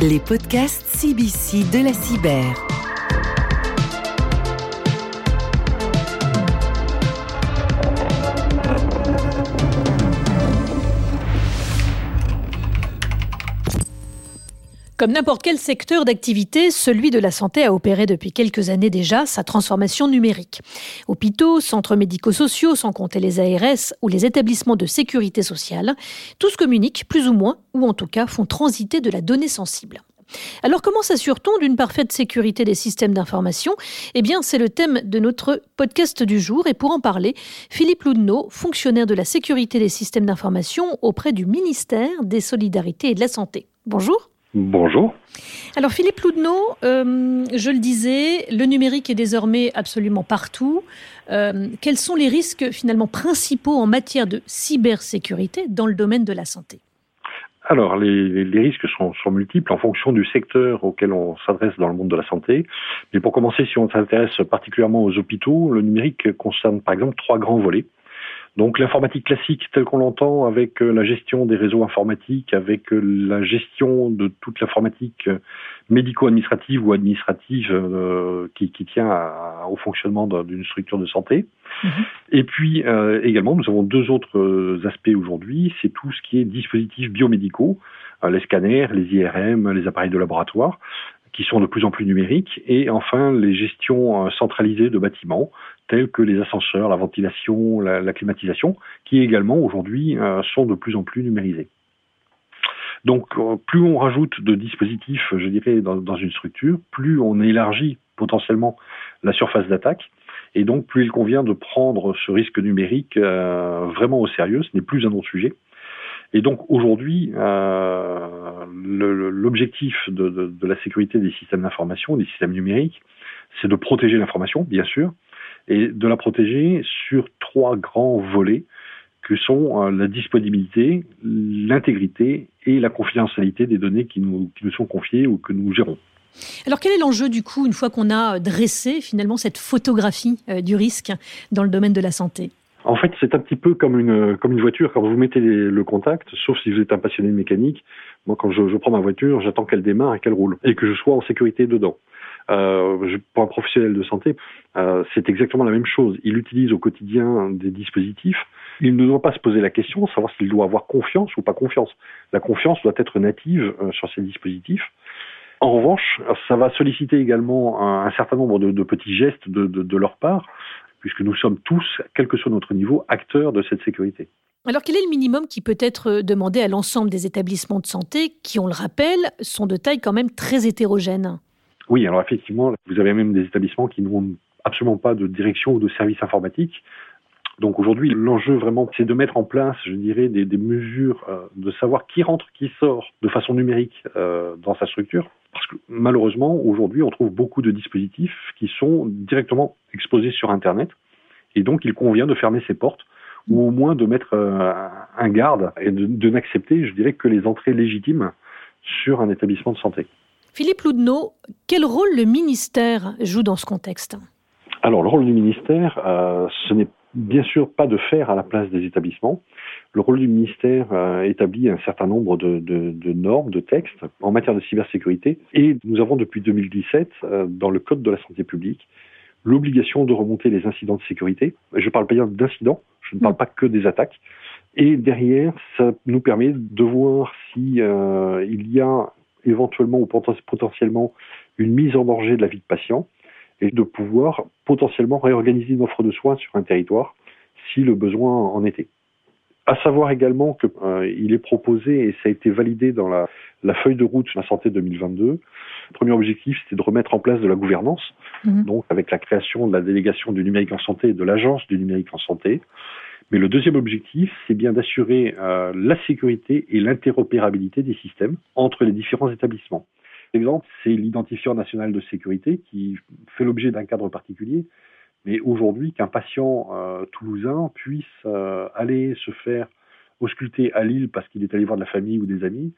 Les podcasts CBC de la cyber. Comme n'importe quel secteur d'activité, celui de la santé a opéré depuis quelques années déjà sa transformation numérique. Hôpitaux, centres médico-sociaux, sans compter les ARS ou les établissements de sécurité sociale, tous communiquent plus ou moins, ou en tout cas font transiter de la donnée sensible. Alors comment s'assure-t-on d'une parfaite sécurité des systèmes d'information? Eh bien, c'est le thème de notre podcast du jour et pour en parler, Philippe Loudneau, fonctionnaire de la sécurité des systèmes d'information auprès du ministère des Solidarités et de la Santé. Bonjour. Bonjour. Alors Philippe Loudneau, euh, je le disais, le numérique est désormais absolument partout. Euh, quels sont les risques finalement principaux en matière de cybersécurité dans le domaine de la santé? Alors, les, risques sont, sont, multiples en fonction du secteur auquel on s'adresse dans le monde de la santé. Mais pour commencer, si on s'intéresse particulièrement aux hôpitaux, le numérique concerne par exemple trois grands volets. Donc l'informatique classique telle qu'on l'entend avec euh, la gestion des réseaux informatiques, avec euh, la gestion de toute l'informatique euh, médico-administrative ou administrative qui, tient au fonctionnement d'une structure de santé. Mhm. Et puis également, nous avons deux autres aspects aujourd'hui, c'est tout ce qui est dispositifs biomédicaux, les scanners, les IRM, les appareils de laboratoire qui sont de plus en plus numériques, et enfin les gestions centralisées de bâtiments, tels que les ascenseurs, la ventilation, la, climatisation, qui également aujourd'hui euh, sont de plus en plus numérisés. Donc euh, plus on rajoute de dispositifs, je dirais, dans, une structure, plus on élargit potentiellement la surface d'attaque, et donc plus il convient de prendre ce risque numérique euh, vraiment au sérieux, ce n'est plus un non-sujet. Et donc aujourd'hui, l'objectif de, la sécurité des systèmes d'information, des systèmes numériques, c'est de protéger l'information, bien sûr, et de la protéger sur trois grands volets que sont euh, la disponibilité, l'intégrité et la confidentialité des données qui nous, qui nous sont confiées ou que nous gérons. Alors quel est l'enjeu du coup une fois qu'on a dressé finalement cette photographie euh, du risque dans le domaine de la santé? En fait, c'est un petit peu comme une, comme une voiture. Quand vous mettez le contact, sauf si vous êtes un passionné de mécanique, moi, quand je, prends ma voiture, j'attends qu'elle démarre et qu'elle roule. Et que je sois en sécurité dedans. Euh, pour un professionnel de santé, euh, c'est exactement la même chose. Il utilise au quotidien des dispositifs. Il ne doit pas se poser la question, savoir s'il doit avoir confiance ou pas confiance. La confiance doit être native euh, sur ces dispositifs. En revanche, ça va solliciter également un, certain nombre de, petits gestes de, de, leur part, puisque nous sommes tous, quel que soit notre niveau, acteurs de cette sécurité. Alors quel est le minimum qui peut être demandé à l'ensemble des établissements de santé qui, on le rappelle, sont de taille quand même très hétérogène? Oui, alors effectivement, vous avez même des établissements qui n'ont absolument pas de direction ou de service informatique. Donc aujourd'hui, l'enjeu vraiment, c'est de mettre en place, je dirais, des, mesures euh, de savoir qui rentre, qui sort de façon numérique euh, dans sa structure. Parce que malheureusement, aujourd'hui, on trouve beaucoup de dispositifs qui sont directement exposés sur Internet. Et donc, il convient de fermer ses portes ou au moins de mettre euh, un garde et de, de n'accepter, je dirais, que les entrées légitimes sur un établissement de santé. Philippe Loudneau, quel rôle le ministère joue dans ce contexte? Alors, le rôle du ministère, euh, ce n'est bien sûr pas de faire à la place des établissements. Le rôle du ministère euh, établit un certain nombre de, normes, de textes en matière de cybersécurité. Et nous avons depuis 2017, euh, dans le Code de la santé publique, l'obligation de remonter les incidents de sécurité. Je ne parle pas d'incidents, je ne parle pas que des attaques. Et derrière, ça nous permet de voir si il y a éventuellement ou potentiellement une mise en danger de la vie de patient et de pouvoir potentiellement réorganiser une offre de soins sur un territoire si le besoin en était. À savoir également qu'il euh, est proposé, et ça a été validé dans la, feuille de route sur la santé 2022, le premier objectif, c'était de remettre en place de la gouvernance, mhm. donc avec la création de la délégation du numérique en santé et de l'agence du numérique en santé. Mais le deuxième objectif, c'est bien d'assurer euh, la sécurité et l'interopérabilité des systèmes entre les différents établissements. L'exemple, c'est l'identifiant national de sécurité qui fait l'objet d'un cadre particulier. Mais aujourd'hui, qu'un patient euh, toulousain puisse euh, aller se faire ausculter à Lille parce qu'il est allé voir de la famille ou des amis,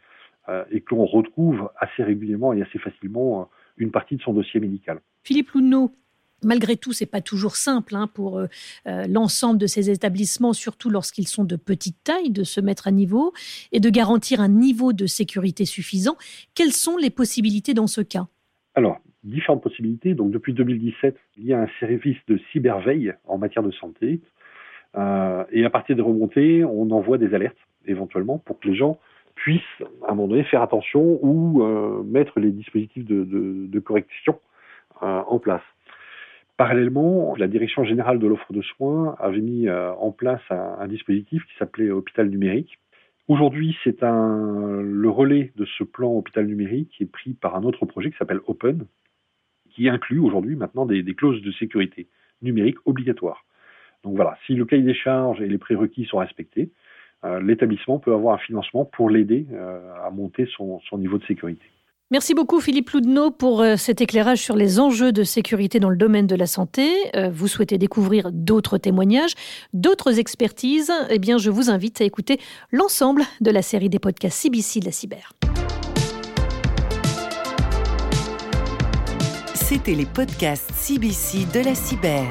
et que l'on retrouve assez régulièrement et assez facilement une partie de son dossier médical. Philippe Lounneau, malgré tout, c'est pas toujours simple hein, pour euh, euh, l'ensemble de ces établissements, surtout lorsqu'ils sont de petite taille, de se mettre à niveau et de garantir un niveau de sécurité suffisant. Quelles sont les possibilités dans ce cas? Alors, différentes possibilités. Donc, depuis 2017, il y a un service de cyberveille en matière de santé. Euh, et à partir des remontées, on envoie des alertes éventuellement pour que les gens puissent, à un moment donné, faire attention ou mettre les dispositifs de correction en place. Parallèlement, la Direction générale de l'offre de soins avait mis euh, en place un, dispositif qui s'appelait Hôpital numérique. Aujourd'hui, c'est le relais de ce plan Hôpital numérique qui est pris par un autre projet qui s'appelle Open, qui inclut aujourd'hui maintenant des, clauses de sécurité numérique obligatoires. Donc voilà, si le cahier des charges et les prérequis sont respectés, euh, l'établissement peut avoir un financement pour l'aider euh, à monter son niveau de sécurité. Merci beaucoup Philippe Loudneau pour euh, cet éclairage sur les enjeux de sécurité dans le domaine de la santé. Euh, vous souhaitez découvrir d'autres témoignages, d'autres expertises Eh bien, je vous invite à écouter l'ensemble de la série des podcasts CBC de la cyber. C'était les podcasts CBC de la cyber.